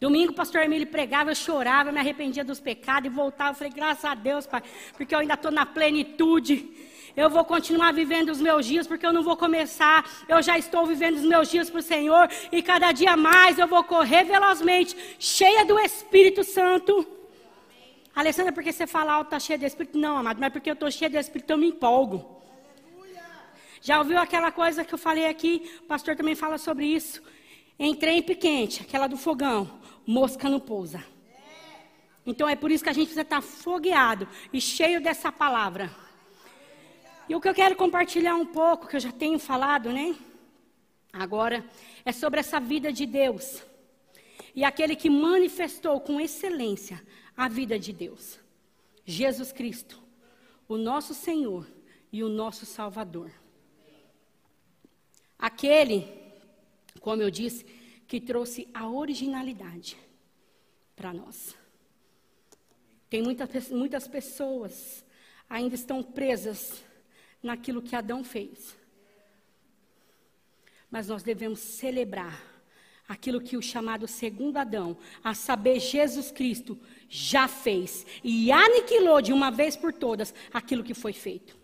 Domingo o pastor Emílio pregava, eu chorava, me arrependia dos pecados e voltava. Eu falei, graças a Deus, pai, porque eu ainda estou na plenitude. Eu vou continuar vivendo os meus dias, porque eu não vou começar. Eu já estou vivendo os meus dias para o Senhor. E cada dia mais eu vou correr velozmente, cheia do Espírito Santo. Alessandra, porque você fala alto, está cheia de Espírito? Não, amado, mas porque eu estou cheia de Espírito, eu me empolgo. Já ouviu aquela coisa que eu falei aqui? O pastor também fala sobre isso. Entrei em piquente, aquela do fogão. Mosca não pousa. Então é por isso que a gente precisa estar fogueado e cheio dessa palavra. E o que eu quero compartilhar um pouco, que eu já tenho falado, né? Agora, é sobre essa vida de Deus. E aquele que manifestou com excelência a vida de Deus. Jesus Cristo, o nosso Senhor e o nosso Salvador. Aquele, como eu disse, que trouxe a originalidade para nós. Tem muitas, muitas pessoas ainda estão presas naquilo que Adão fez. Mas nós devemos celebrar aquilo que o chamado segundo Adão, a saber, Jesus Cristo, já fez e aniquilou de uma vez por todas aquilo que foi feito.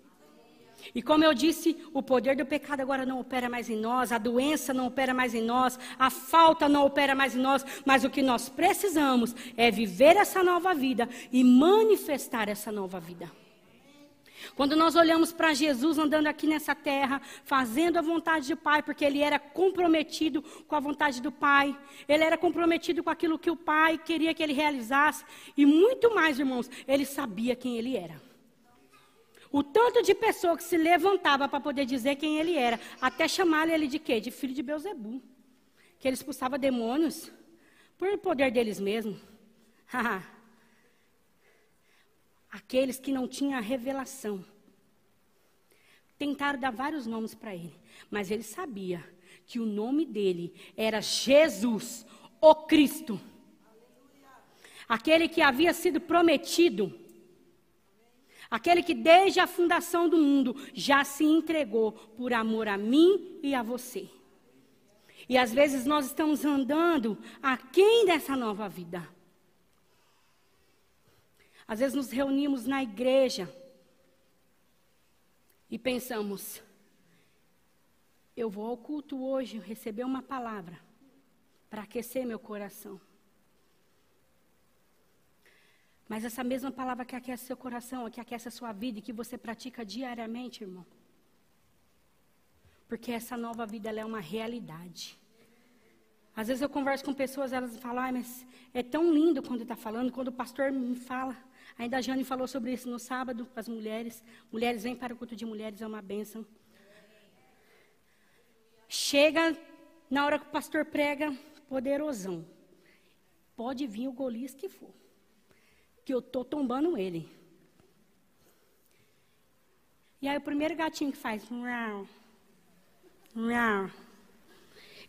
E como eu disse, o poder do pecado agora não opera mais em nós, a doença não opera mais em nós, a falta não opera mais em nós, mas o que nós precisamos é viver essa nova vida e manifestar essa nova vida. Quando nós olhamos para Jesus andando aqui nessa terra, fazendo a vontade do Pai, porque ele era comprometido com a vontade do Pai, ele era comprometido com aquilo que o Pai queria que ele realizasse, e muito mais, irmãos, ele sabia quem ele era. O tanto de pessoa que se levantava para poder dizer quem ele era, até chamar ele de quê? De filho de Beuzebu. Que ele expulsava demônios por poder deles mesmos. Aqueles que não tinham a revelação. Tentaram dar vários nomes para ele, mas ele sabia que o nome dele era Jesus, o Cristo. Aquele que havia sido prometido Aquele que desde a fundação do mundo já se entregou por amor a mim e a você. E às vezes nós estamos andando aquém dessa nova vida. Às vezes nos reunimos na igreja e pensamos: eu vou ao culto hoje receber uma palavra para aquecer meu coração. Mas essa mesma palavra que aquece seu coração, que aquece a sua vida e que você pratica diariamente, irmão. Porque essa nova vida é uma realidade. Às vezes eu converso com pessoas, elas falam, ah, mas é tão lindo quando está falando, quando o pastor me fala. Ainda a Jane falou sobre isso no sábado, as mulheres. Mulheres vêm para o culto de mulheres, é uma bênção. Chega na hora que o pastor prega, poderosão. Pode vir o Golias que for que eu estou tombando ele. E aí o primeiro gatinho que faz.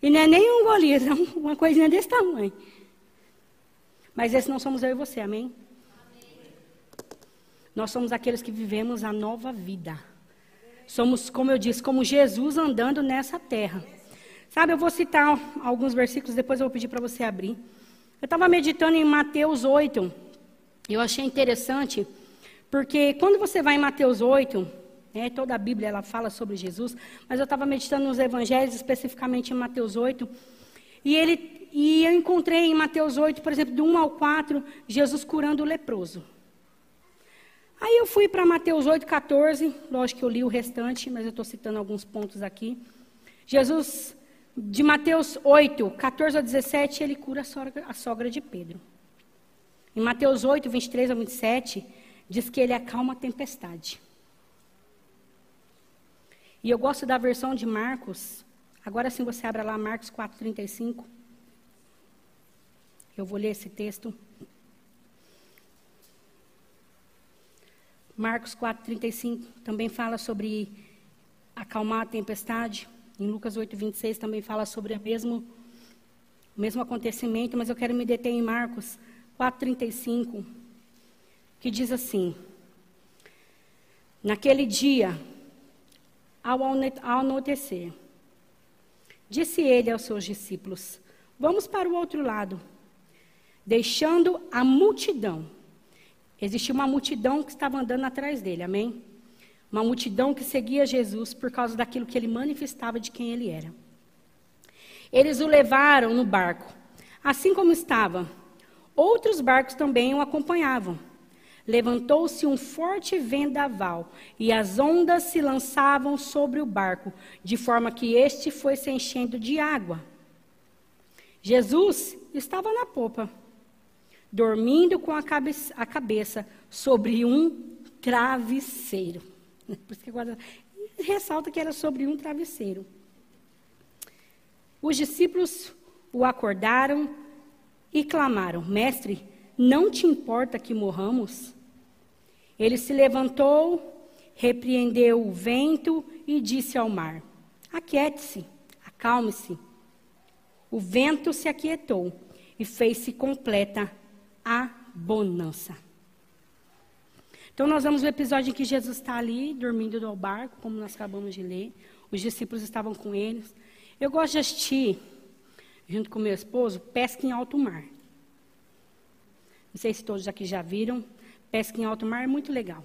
E não é nem um Golias, é uma coisinha desse tamanho. Mas esse não somos eu e você, amém? amém? Nós somos aqueles que vivemos a nova vida. Somos, como eu disse, como Jesus andando nessa terra. Sabe, eu vou citar alguns versículos, depois eu vou pedir para você abrir. Eu estava meditando em Mateus 8, eu achei interessante, porque quando você vai em Mateus 8, né, toda a Bíblia ela fala sobre Jesus, mas eu estava meditando nos evangelhos, especificamente em Mateus 8, e, ele, e eu encontrei em Mateus 8, por exemplo, do 1 ao 4, Jesus curando o leproso. Aí eu fui para Mateus 8, 14, lógico que eu li o restante, mas eu estou citando alguns pontos aqui. Jesus, de Mateus 8, 14 a 17, ele cura a sogra, a sogra de Pedro. Em Mateus 8, 23 a 27, diz que ele acalma a tempestade. E eu gosto da versão de Marcos. Agora sim você abra lá Marcos 4, 35. Eu vou ler esse texto. Marcos 4, 35 também fala sobre acalmar a tempestade. Em Lucas 8, 26 também fala sobre o mesmo, o mesmo acontecimento, mas eu quero me deter em Marcos 4,35, que diz assim: Naquele dia, ao anoitecer, disse ele aos seus discípulos: Vamos para o outro lado. deixando a multidão. Existia uma multidão que estava andando atrás dele, amém? Uma multidão que seguia Jesus por causa daquilo que ele manifestava de quem ele era. Eles o levaram no barco, assim como estava. Outros barcos também o acompanhavam. Levantou-se um forte vendaval, e as ondas se lançavam sobre o barco, de forma que este foi se enchendo de água. Jesus estava na popa, dormindo com a cabeça, a cabeça sobre um travesseiro. Por isso que agora ressalta que era sobre um travesseiro. Os discípulos o acordaram e clamaram: Mestre, não te importa que morramos? Ele se levantou, repreendeu o vento e disse ao mar: Aquiete-se, acalme-se. O vento se aquietou e fez-se completa a bonança. Então, nós vemos o episódio em que Jesus está ali, dormindo no barco, como nós acabamos de ler. Os discípulos estavam com eles. Eu gosto de assistir, junto com meu esposo, pesca em alto mar. Não sei se todos aqui já viram. Pesca em alto mar é muito legal.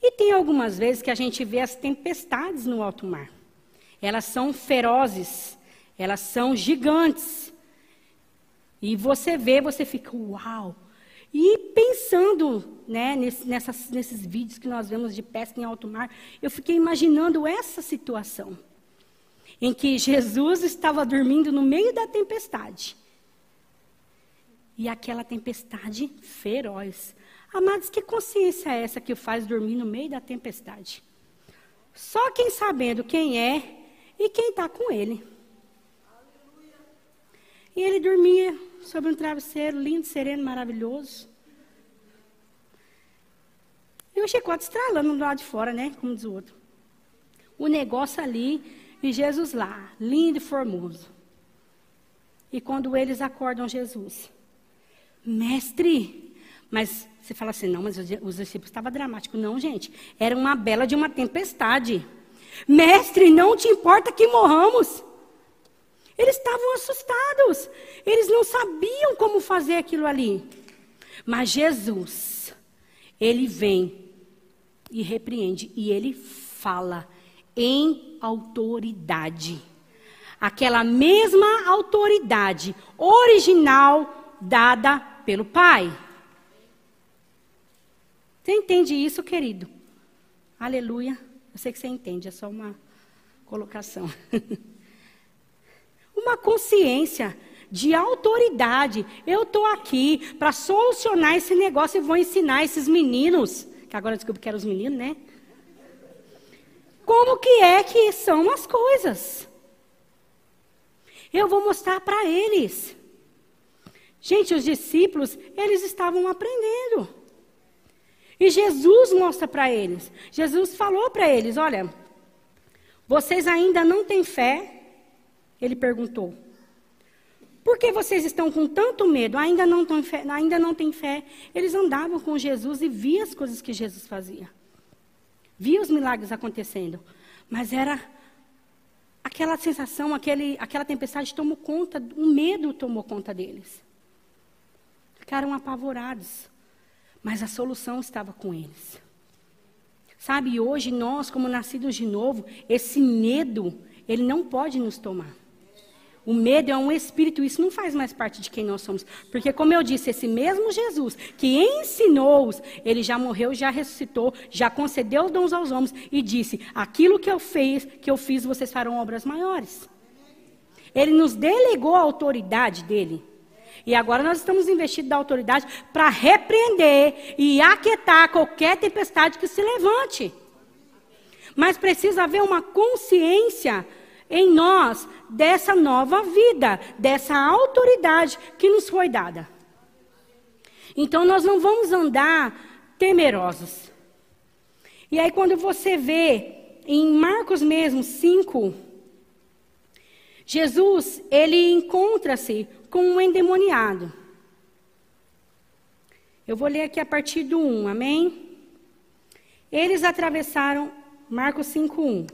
E tem algumas vezes que a gente vê as tempestades no alto mar. Elas são ferozes, elas são gigantes. E você vê, você fica, uau! E pensando né, nesse, nessas, nesses vídeos que nós vemos de pesca em alto mar, eu fiquei imaginando essa situação. Em que Jesus estava dormindo no meio da tempestade e aquela tempestade feroz. Amados, que consciência é essa que o faz dormir no meio da tempestade? Só quem sabendo quem é e quem está com ele. E ele dormia sobre um travesseiro lindo, sereno, maravilhoso. E o chicote estralando do lado de fora, né? Como diz o outro. O negócio ali e Jesus lá, lindo e formoso. E quando eles acordam Jesus, mestre. Mas você fala assim, não, mas os discípulos estavam dramáticos. Não, gente, era uma bela de uma tempestade. Mestre, não te importa que morramos. Eles estavam assustados. Eles não sabiam como fazer aquilo ali. Mas Jesus, ele vem e repreende e ele fala em autoridade. Aquela mesma autoridade original dada pelo Pai. Você entende isso, querido? Aleluia. Eu sei que você entende, é só uma colocação. uma consciência de autoridade. Eu estou aqui para solucionar esse negócio e vou ensinar esses meninos, que agora descobri que eram os meninos, né? Como que é que são as coisas. Eu vou mostrar para eles. Gente, os discípulos, eles estavam aprendendo. E Jesus mostra para eles. Jesus falou para eles: Olha, vocês ainda não têm fé? Ele perguntou. Por que vocês estão com tanto medo? Ainda não, têm fé, ainda não têm fé. Eles andavam com Jesus e viam as coisas que Jesus fazia. Via os milagres acontecendo. Mas era aquela sensação, aquele, aquela tempestade tomou conta, o medo tomou conta deles ficaram apavorados. Mas a solução estava com eles. Sabe, hoje nós, como nascidos de novo, esse medo, ele não pode nos tomar. O medo é um espírito, isso não faz mais parte de quem nós somos. Porque, como eu disse, esse mesmo Jesus que ensinou-os, ele já morreu, já ressuscitou, já concedeu dons aos homens e disse: aquilo que eu fiz, que eu fiz, vocês farão obras maiores. Ele nos delegou a autoridade dele. E agora nós estamos investindo da autoridade para repreender e aquietar qualquer tempestade que se levante. Mas precisa haver uma consciência em nós dessa nova vida, dessa autoridade que nos foi dada. Então nós não vamos andar temerosos. E aí quando você vê em Marcos mesmo 5, Jesus, ele encontra-se com um endemoniado. Eu vou ler aqui a partir do 1, amém? Eles atravessaram, Marcos 5, 1.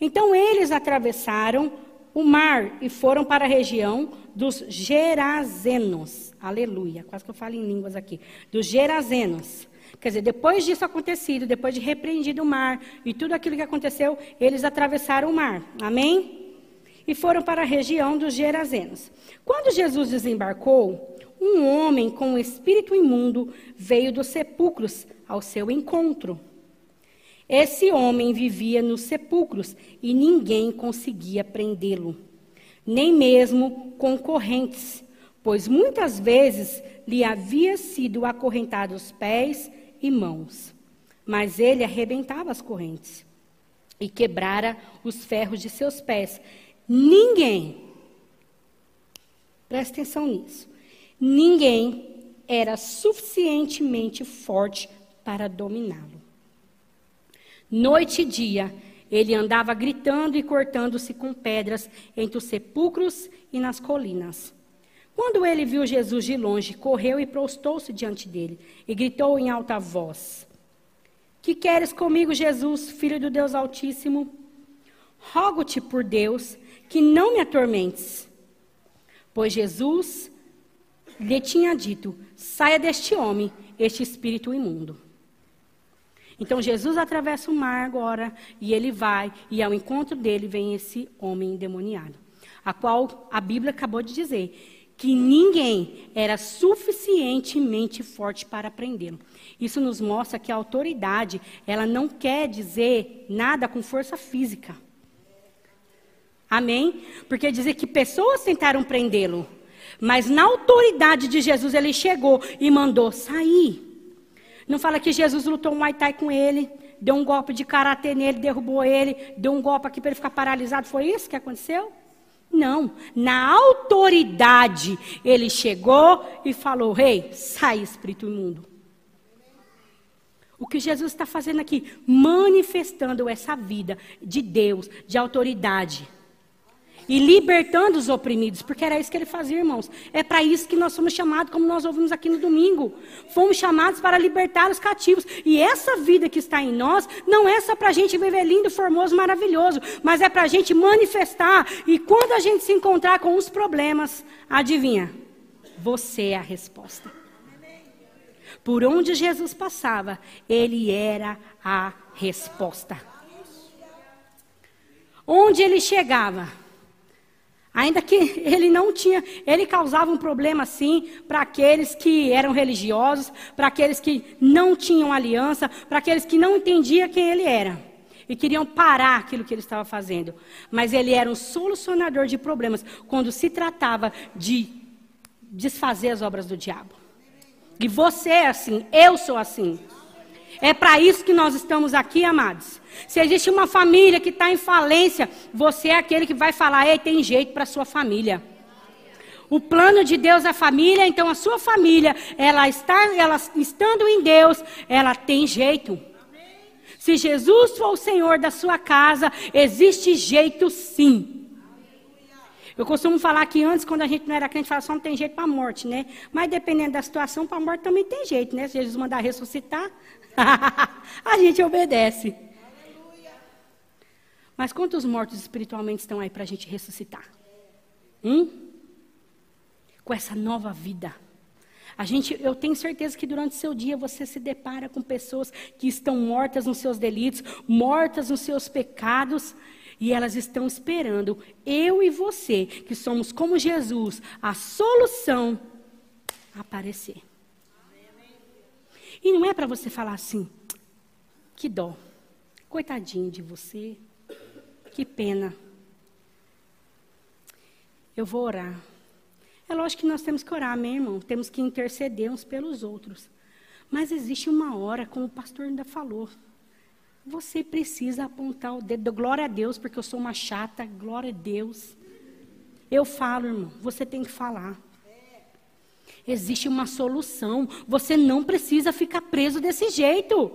Então eles atravessaram o mar e foram para a região dos Gerazenos. Aleluia. Quase que eu falo em línguas aqui. Dos Gerazenos. Quer dizer, depois disso acontecido, depois de repreendido o mar e tudo aquilo que aconteceu, eles atravessaram o mar. Amém? E foram para a região dos Gerazenos. Quando Jesus desembarcou, um homem com um espírito imundo veio dos sepulcros ao seu encontro. Esse homem vivia nos sepulcros e ninguém conseguia prendê-lo, nem mesmo concorrentes, pois muitas vezes lhe havia sido acorrentado os pés e mãos. Mas ele arrebentava as correntes e quebrara os ferros de seus pés. Ninguém, presta atenção nisso, ninguém era suficientemente forte para dominá-lo. Noite e dia, ele andava gritando e cortando-se com pedras entre os sepulcros e nas colinas. Quando ele viu Jesus de longe, correu e prostou-se diante dele e gritou em alta voz: Que queres comigo, Jesus, filho do Deus Altíssimo? Rogo-te por Deus que não me atormentes. Pois Jesus lhe tinha dito: Saia deste homem, este espírito imundo. Então Jesus atravessa o mar agora e ele vai, e ao encontro dele vem esse homem endemoniado, a qual a Bíblia acabou de dizer que ninguém era suficientemente forte para prendê-lo. Isso nos mostra que a autoridade, ela não quer dizer nada com força física. Amém? Porque dizer que pessoas tentaram prendê-lo, mas na autoridade de Jesus ele chegou e mandou sair. Não fala que Jesus lutou um Muay Thai com ele, deu um golpe de karatê nele, derrubou ele, deu um golpe aqui para ele ficar paralisado. Foi isso que aconteceu? Não, na autoridade ele chegou e falou: Rei, sai, espírito imundo. O que Jesus está fazendo aqui? Manifestando essa vida de Deus, de autoridade e libertando os oprimidos, porque era isso que ele fazia, irmãos. É para isso que nós somos chamados, como nós ouvimos aqui no domingo. Fomos chamados para libertar os cativos. E essa vida que está em nós não é só para a gente viver lindo, formoso, maravilhoso, mas é para a gente manifestar. E quando a gente se encontrar com os problemas, adivinha? Você é a resposta. Por onde Jesus passava, ele era a resposta. Onde ele chegava, Ainda que ele não tinha, ele causava um problema sim para aqueles que eram religiosos, para aqueles que não tinham aliança, para aqueles que não entendiam quem ele era e queriam parar aquilo que ele estava fazendo. Mas ele era um solucionador de problemas quando se tratava de desfazer as obras do diabo. E você é assim, eu sou assim. É para isso que nós estamos aqui, amados. Se existe uma família que está em falência, você é aquele que vai falar: ei, tem jeito para sua família. O plano de Deus é a família, então a sua família, ela está, ela estando em Deus, ela tem jeito. Se Jesus for o Senhor da sua casa, existe jeito sim. Eu costumo falar que antes, quando a gente não era crente, falava só não tem jeito para a morte, né? Mas dependendo da situação, para a morte também tem jeito, né? Se Jesus mandar ressuscitar, a gente obedece. Mas quantos mortos espiritualmente estão aí para a gente ressuscitar? Hum? Com essa nova vida. A gente, eu tenho certeza que durante o seu dia você se depara com pessoas que estão mortas nos seus delitos, mortas nos seus pecados, e elas estão esperando eu e você, que somos como Jesus, a solução aparecer. E não é para você falar assim, que dó, coitadinho de você, que pena. Eu vou orar. É lógico que nós temos que orar, meu irmão. Temos que interceder uns pelos outros. Mas existe uma hora, como o pastor ainda falou. Você precisa apontar o dedo. Glória a Deus, porque eu sou uma chata. Glória a Deus. Eu falo, irmão. Você tem que falar. Existe uma solução. Você não precisa ficar preso desse jeito.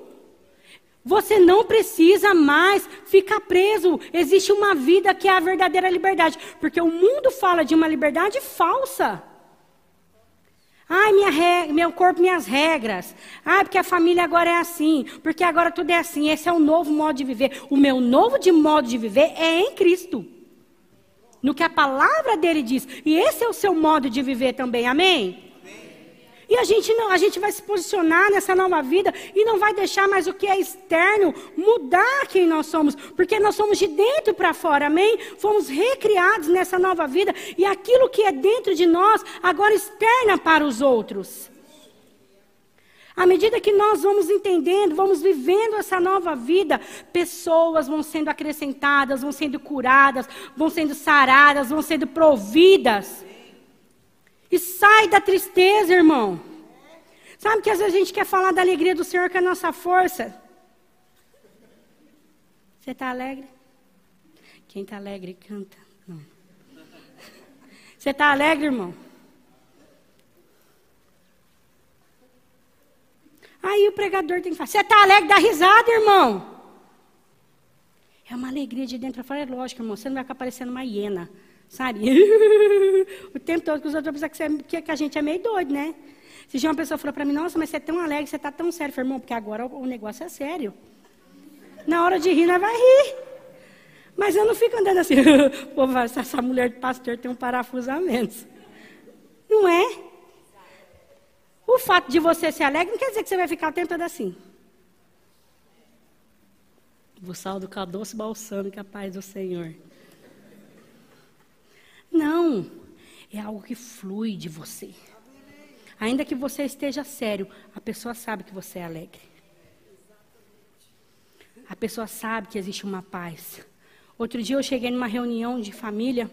Você não precisa mais ficar preso. Existe uma vida que é a verdadeira liberdade. Porque o mundo fala de uma liberdade falsa. Ai, minha meu corpo, minhas regras. Ai, porque a família agora é assim. Porque agora tudo é assim. Esse é o novo modo de viver. O meu novo de modo de viver é em Cristo. no que a palavra dele diz. E esse é o seu modo de viver também, amém? E a gente não, a gente vai se posicionar nessa nova vida e não vai deixar mais o que é externo mudar quem nós somos, porque nós somos de dentro para fora, amém? Fomos recriados nessa nova vida e aquilo que é dentro de nós agora externa para os outros. À medida que nós vamos entendendo, vamos vivendo essa nova vida, pessoas vão sendo acrescentadas, vão sendo curadas, vão sendo saradas, vão sendo providas. E sai da tristeza, irmão. Sabe que às vezes a gente quer falar da alegria do Senhor com a nossa força. Você está alegre? Quem está alegre canta. Você está alegre, irmão? Aí o pregador tem que falar: Você está alegre? Dá risada, irmão. É uma alegria de dentro para fora. É lógico, irmão. Você não vai ficar parecendo uma hiena. Sabe? o tempo todo que os outros vão pensar que, que a gente é meio doido, né? Se uma pessoa falou para mim, nossa, mas você é tão alegre, você está tão sério. Irmão, porque agora o, o negócio é sério. Na hora de rir, nós vai rir. Mas eu não fico andando assim, pô, essa mulher de pastor tem um parafusamento. Não é? O fato de você ser alegre não quer dizer que você vai ficar o tempo todo assim. O sal do cadoço balsâmico, a paz do Senhor. Não. É algo que flui de você. Ainda que você esteja sério, a pessoa sabe que você é alegre. A pessoa sabe que existe uma paz. Outro dia eu cheguei numa reunião de família.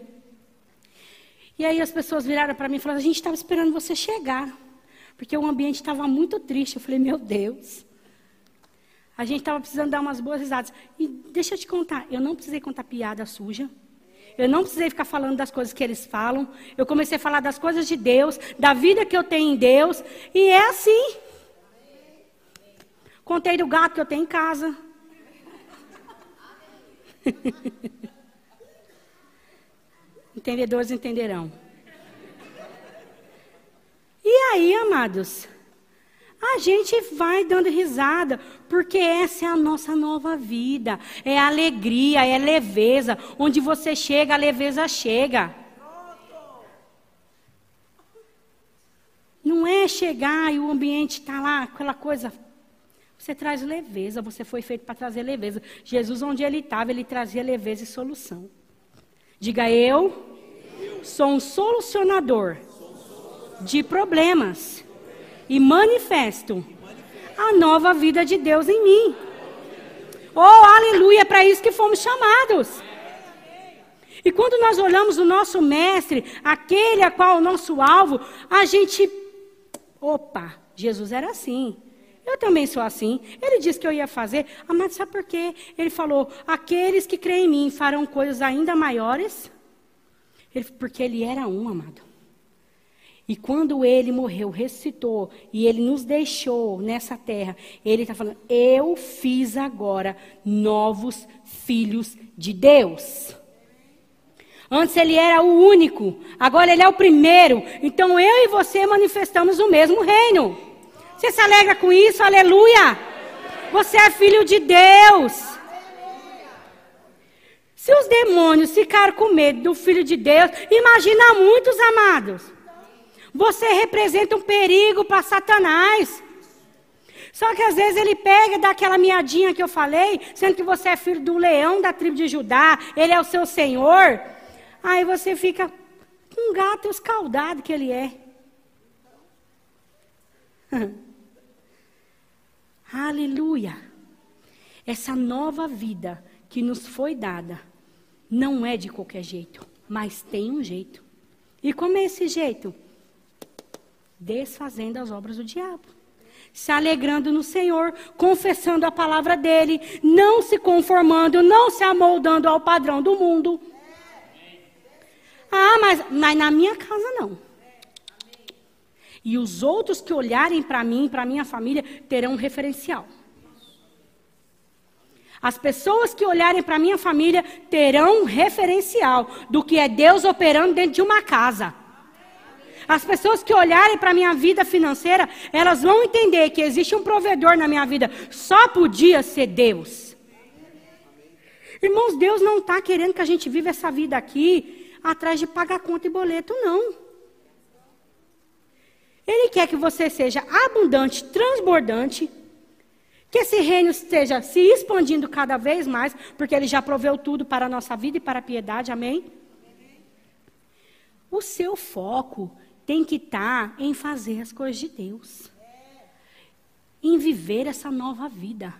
E aí as pessoas viraram para mim e falaram: A gente estava esperando você chegar. Porque o ambiente estava muito triste. Eu falei: Meu Deus. A gente estava precisando dar umas boas risadas. E deixa eu te contar: eu não precisei contar piada suja. Eu não precisei ficar falando das coisas que eles falam. Eu comecei a falar das coisas de Deus, da vida que eu tenho em Deus. E é assim. Contei do gato que eu tenho em casa. Entendedores entenderão. E aí, amados? A gente vai dando risada, porque essa é a nossa nova vida. É alegria, é leveza. Onde você chega, a leveza chega. Não é chegar e o ambiente está lá, aquela coisa. Você traz leveza, você foi feito para trazer leveza. Jesus, onde ele estava, ele trazia leveza e solução. Diga eu, sou um solucionador de problemas e manifesto a nova vida de Deus em mim. Oh, aleluia, é para isso que fomos chamados. E quando nós olhamos o nosso mestre, aquele a qual é o nosso alvo, a gente. Opa, Jesus era assim. Eu também sou assim. Ele disse que eu ia fazer. Mas sabe por quê? Ele falou: aqueles que creem em mim farão coisas ainda maiores. Ele, porque ele era um, amado. E quando ele morreu, ressuscitou e ele nos deixou nessa terra, ele está falando: Eu fiz agora novos filhos de Deus. Antes ele era o único, agora ele é o primeiro. Então eu e você manifestamos o mesmo reino. Você se alegra com isso? Aleluia! Você é filho de Deus. Se os demônios ficaram com medo do filho de Deus, imagina muitos amados. Você representa um perigo para Satanás. Só que às vezes ele pega daquela miadinha que eu falei, sendo que você é filho do leão da tribo de Judá, ele é o seu senhor. Aí você fica com um gato escaldado que ele é. Aleluia. Essa nova vida que nos foi dada não é de qualquer jeito, mas tem um jeito. E como é esse jeito? Desfazendo as obras do diabo. Se alegrando no Senhor, confessando a palavra dele, não se conformando, não se amoldando ao padrão do mundo. Ah, mas, mas na minha casa não. E os outros que olharem para mim, para minha família, terão um referencial. As pessoas que olharem para minha família terão um referencial do que é Deus operando dentro de uma casa. As pessoas que olharem para a minha vida financeira, elas vão entender que existe um provedor na minha vida. Só podia ser Deus. Irmãos, Deus não está querendo que a gente viva essa vida aqui atrás de pagar conta e boleto, não. Ele quer que você seja abundante, transbordante, que esse reino esteja se expandindo cada vez mais, porque ele já proveu tudo para a nossa vida e para a piedade, amém? O seu foco tem que estar em fazer as coisas de Deus, em viver essa nova vida.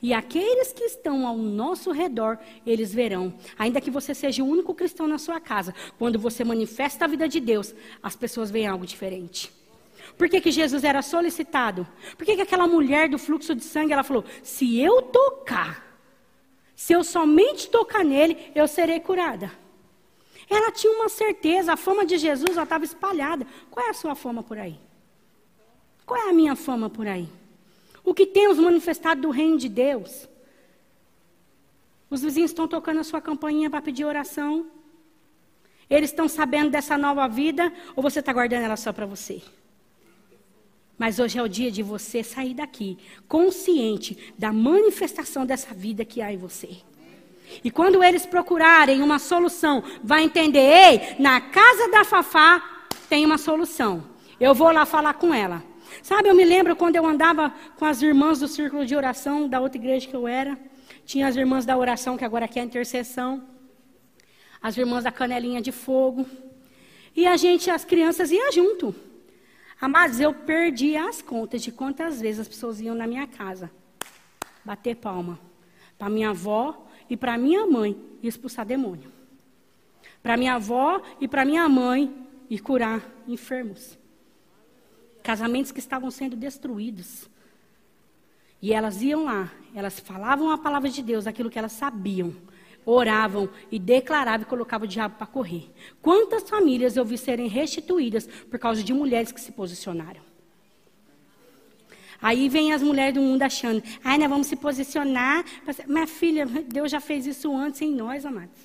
E aqueles que estão ao nosso redor, eles verão. Ainda que você seja o único cristão na sua casa, quando você manifesta a vida de Deus, as pessoas veem algo diferente. Por que, que Jesus era solicitado? Por que, que aquela mulher do fluxo de sangue, ela falou: se eu tocar, se eu somente tocar nele, eu serei curada. Ela tinha uma certeza, a fama de Jesus estava espalhada. Qual é a sua fama por aí? Qual é a minha fama por aí? O que temos manifestado do reino de Deus? Os vizinhos estão tocando a sua campainha para pedir oração? Eles estão sabendo dessa nova vida ou você está guardando ela só para você? Mas hoje é o dia de você sair daqui consciente da manifestação dessa vida que há em você. E quando eles procurarem uma solução, vai entender: ei, na casa da Fafá tem uma solução. Eu vou lá falar com ela. Sabe, eu me lembro quando eu andava com as irmãs do círculo de oração da outra igreja que eu era. Tinha as irmãs da oração, que agora aqui é a intercessão. As irmãs da canelinha de fogo. E a gente, as crianças, iam junto. Mas eu perdi as contas de quantas vezes as pessoas iam na minha casa bater palma. Para minha avó e para minha mãe expulsar demônio. Para minha avó e para minha mãe ir curar enfermos. Casamentos que estavam sendo destruídos. E elas iam lá, elas falavam a palavra de Deus, aquilo que elas sabiam oravam e declaravam e colocavam o diabo para correr. Quantas famílias eu vi serem restituídas por causa de mulheres que se posicionaram? Aí vem as mulheres do mundo achando, ai, nós vamos se posicionar. Minha filha, Deus já fez isso antes em nós, amados.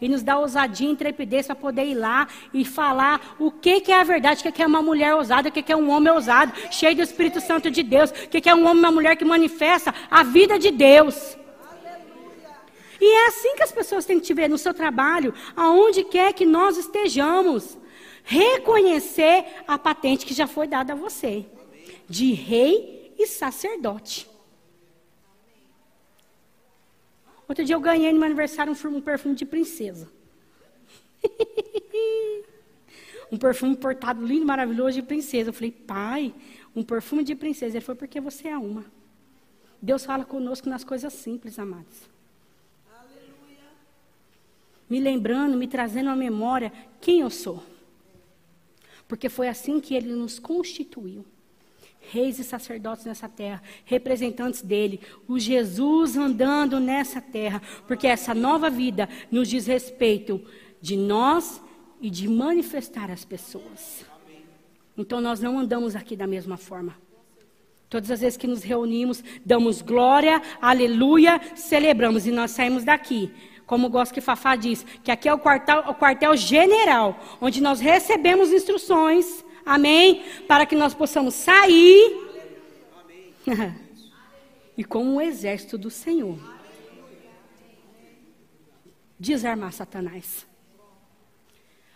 E nos dá ousadia e intrepidez para poder ir lá e falar o que, que é a verdade, o que, é uma mulher ousada, o que, que é um homem ousado, cheio do Espírito Santo de Deus, o que, que é um homem e uma mulher que manifesta a vida de Deus. E é assim que as pessoas têm que te ver no seu trabalho, aonde quer que nós estejamos. Reconhecer a patente que já foi dada a você de rei e sacerdote. Outro dia eu ganhei no meu aniversário um perfume de princesa. um perfume importado lindo, maravilhoso de princesa. Eu falei, pai, um perfume de princesa. Ele foi porque você é uma. Deus fala conosco nas coisas simples, amados me lembrando, me trazendo à memória quem eu sou. Porque foi assim que ele nos constituiu. Reis e sacerdotes nessa terra, representantes dele, o Jesus andando nessa terra, porque essa nova vida nos diz respeito de nós e de manifestar as pessoas. Então nós não andamos aqui da mesma forma. Todas as vezes que nos reunimos, damos glória, aleluia, celebramos e nós saímos daqui como gosto que Fafá diz, que aqui é o quartel, o quartel general, onde nós recebemos instruções, amém? Para que nós possamos sair e como o exército do Senhor desarmar Satanás.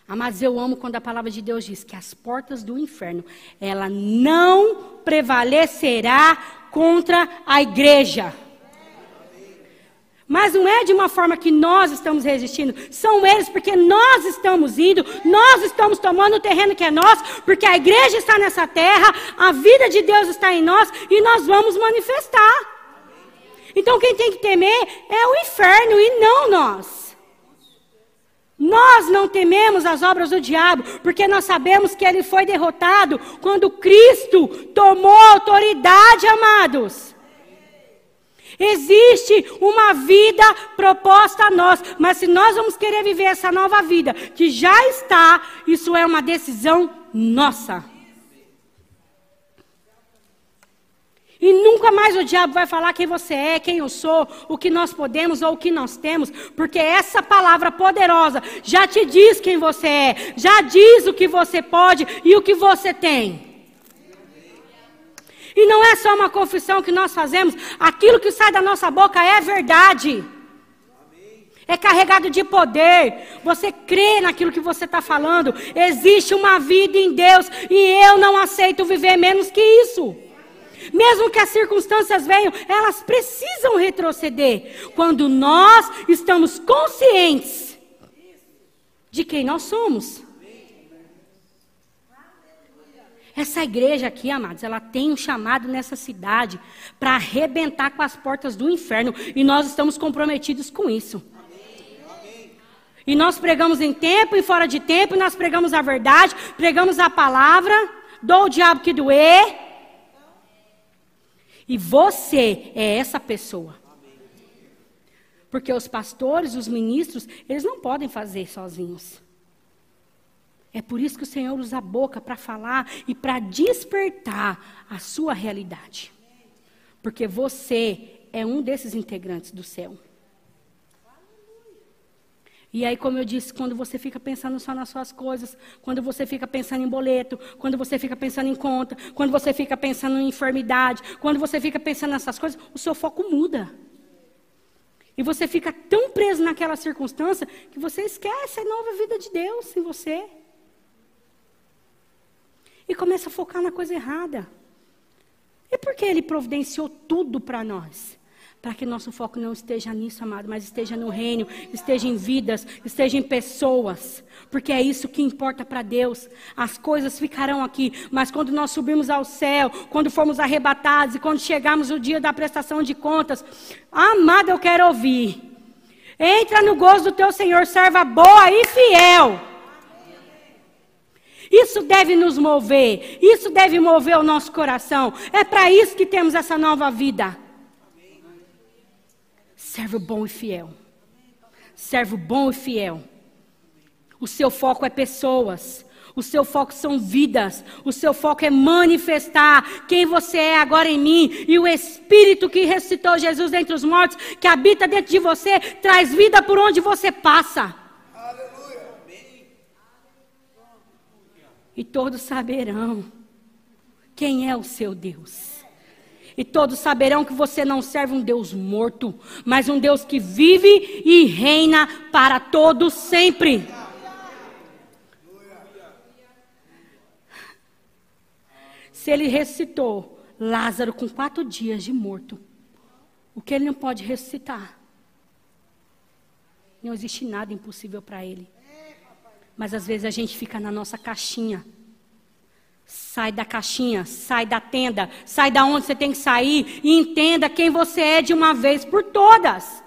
Mas eu amo quando a palavra de Deus diz que as portas do inferno, ela não prevalecerá contra a igreja. Mas não é de uma forma que nós estamos resistindo, são eles, porque nós estamos indo, nós estamos tomando o terreno que é nosso, porque a igreja está nessa terra, a vida de Deus está em nós e nós vamos manifestar. Então quem tem que temer é o inferno e não nós. Nós não tememos as obras do diabo, porque nós sabemos que ele foi derrotado quando Cristo tomou autoridade, amados. Existe uma vida proposta a nós, mas se nós vamos querer viver essa nova vida que já está, isso é uma decisão nossa. E nunca mais o diabo vai falar quem você é, quem eu sou, o que nós podemos ou o que nós temos, porque essa palavra poderosa já te diz quem você é, já diz o que você pode e o que você tem. E não é só uma confissão que nós fazemos, aquilo que sai da nossa boca é verdade. É carregado de poder. Você crê naquilo que você está falando. Existe uma vida em Deus e eu não aceito viver menos que isso. Mesmo que as circunstâncias venham, elas precisam retroceder. Quando nós estamos conscientes de quem nós somos. Essa igreja aqui, amados, ela tem um chamado nessa cidade para arrebentar com as portas do inferno e nós estamos comprometidos com isso. E nós pregamos em tempo e fora de tempo, nós pregamos a verdade, pregamos a palavra, dou o diabo que doer. E você é essa pessoa. Porque os pastores, os ministros, eles não podem fazer sozinhos. É por isso que o Senhor usa a boca para falar e para despertar a sua realidade. Porque você é um desses integrantes do céu. E aí, como eu disse, quando você fica pensando só nas suas coisas, quando você fica pensando em boleto, quando você fica pensando em conta, quando você fica pensando em enfermidade, quando você fica pensando nessas coisas, o seu foco muda. E você fica tão preso naquela circunstância que você esquece a nova vida de Deus em você e começa a focar na coisa errada. E por que ele providenciou tudo para nós? Para que nosso foco não esteja nisso, amado, mas esteja no reino, esteja em vidas, esteja em pessoas. Porque é isso que importa para Deus. As coisas ficarão aqui, mas quando nós subirmos ao céu, quando formos arrebatados e quando chegarmos o dia da prestação de contas, amado, eu quero ouvir. Entra no gozo do teu Senhor, serva boa e fiel. Isso deve nos mover, isso deve mover o nosso coração. É para isso que temos essa nova vida. Servo bom e fiel. Servo bom e fiel. O seu foco é pessoas. O seu foco são vidas. O seu foco é manifestar quem você é agora em mim. E o Espírito que ressuscitou Jesus dentre os mortos, que habita dentro de você, traz vida por onde você passa. E todos saberão quem é o seu Deus. E todos saberão que você não serve um Deus morto, mas um Deus que vive e reina para todos sempre. Se ele ressuscitou Lázaro com quatro dias de morto, o que ele não pode ressuscitar? Não existe nada impossível para ele. Mas às vezes a gente fica na nossa caixinha. Sai da caixinha, sai da tenda, sai da onde você tem que sair e entenda quem você é de uma vez por todas.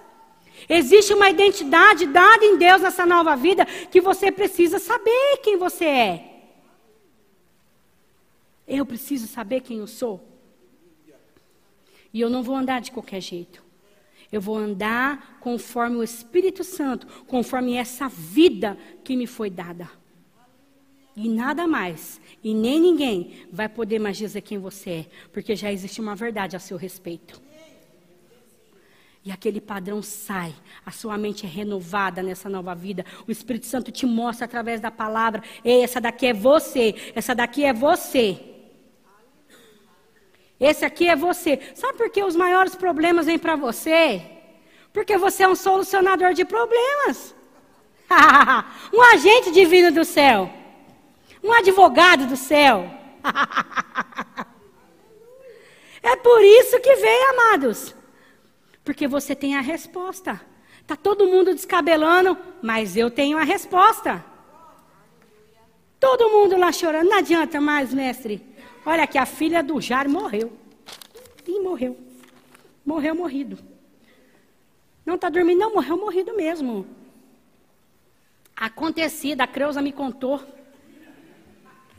Existe uma identidade dada em Deus nessa nova vida que você precisa saber quem você é. Eu preciso saber quem eu sou. E eu não vou andar de qualquer jeito. Eu vou andar conforme o Espírito Santo, conforme essa vida que me foi dada. E nada mais, e nem ninguém vai poder mais dizer quem você é, porque já existe uma verdade a seu respeito. E aquele padrão sai, a sua mente é renovada nessa nova vida. O Espírito Santo te mostra através da palavra: Ei, essa daqui é você, essa daqui é você. Esse aqui é você. Sabe por que os maiores problemas vêm para você? Porque você é um solucionador de problemas. um agente divino do céu. Um advogado do céu. é por isso que veio, amados. Porque você tem a resposta. Está todo mundo descabelando, mas eu tenho a resposta. Todo mundo lá chorando. Não adianta mais, mestre. Olha que a filha do Jário morreu. E morreu. Morreu morrido. Não está dormindo, não, morreu morrido mesmo. Acontecido, a Creuza me contou.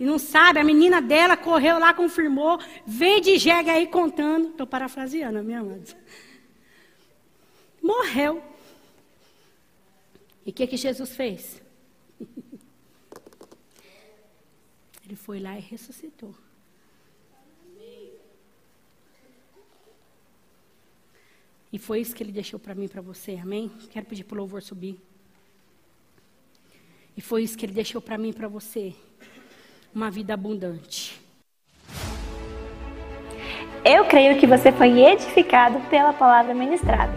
E não sabe, a menina dela correu lá, confirmou, veio de jegue aí contando. Estou parafraseando, minha mãe. Morreu. E o que, que Jesus fez? Ele foi lá e ressuscitou. E foi isso que ele deixou para mim e para você, amém? Quero pedir para o louvor subir. E foi isso que ele deixou para mim e para você. Uma vida abundante. Eu creio que você foi edificado pela palavra ministrada.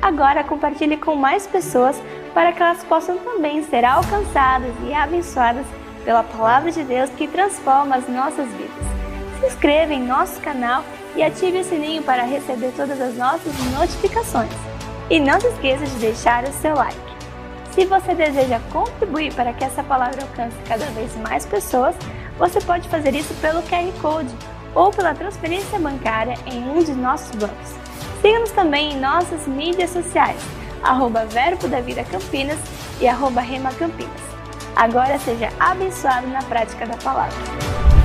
Agora compartilhe com mais pessoas para que elas possam também ser alcançadas e abençoadas pela palavra de Deus que transforma as nossas vidas. Se inscreva em nosso canal e ative o sininho para receber todas as nossas notificações. E não se esqueça de deixar o seu like. Se você deseja contribuir para que essa palavra alcance cada vez mais pessoas, você pode fazer isso pelo QR Code ou pela transferência bancária em um de nossos bancos. Siga-nos também em nossas mídias sociais, arroba Verbo da Vida Campinas e arroba Rema Campinas. Agora seja abençoado na prática da palavra.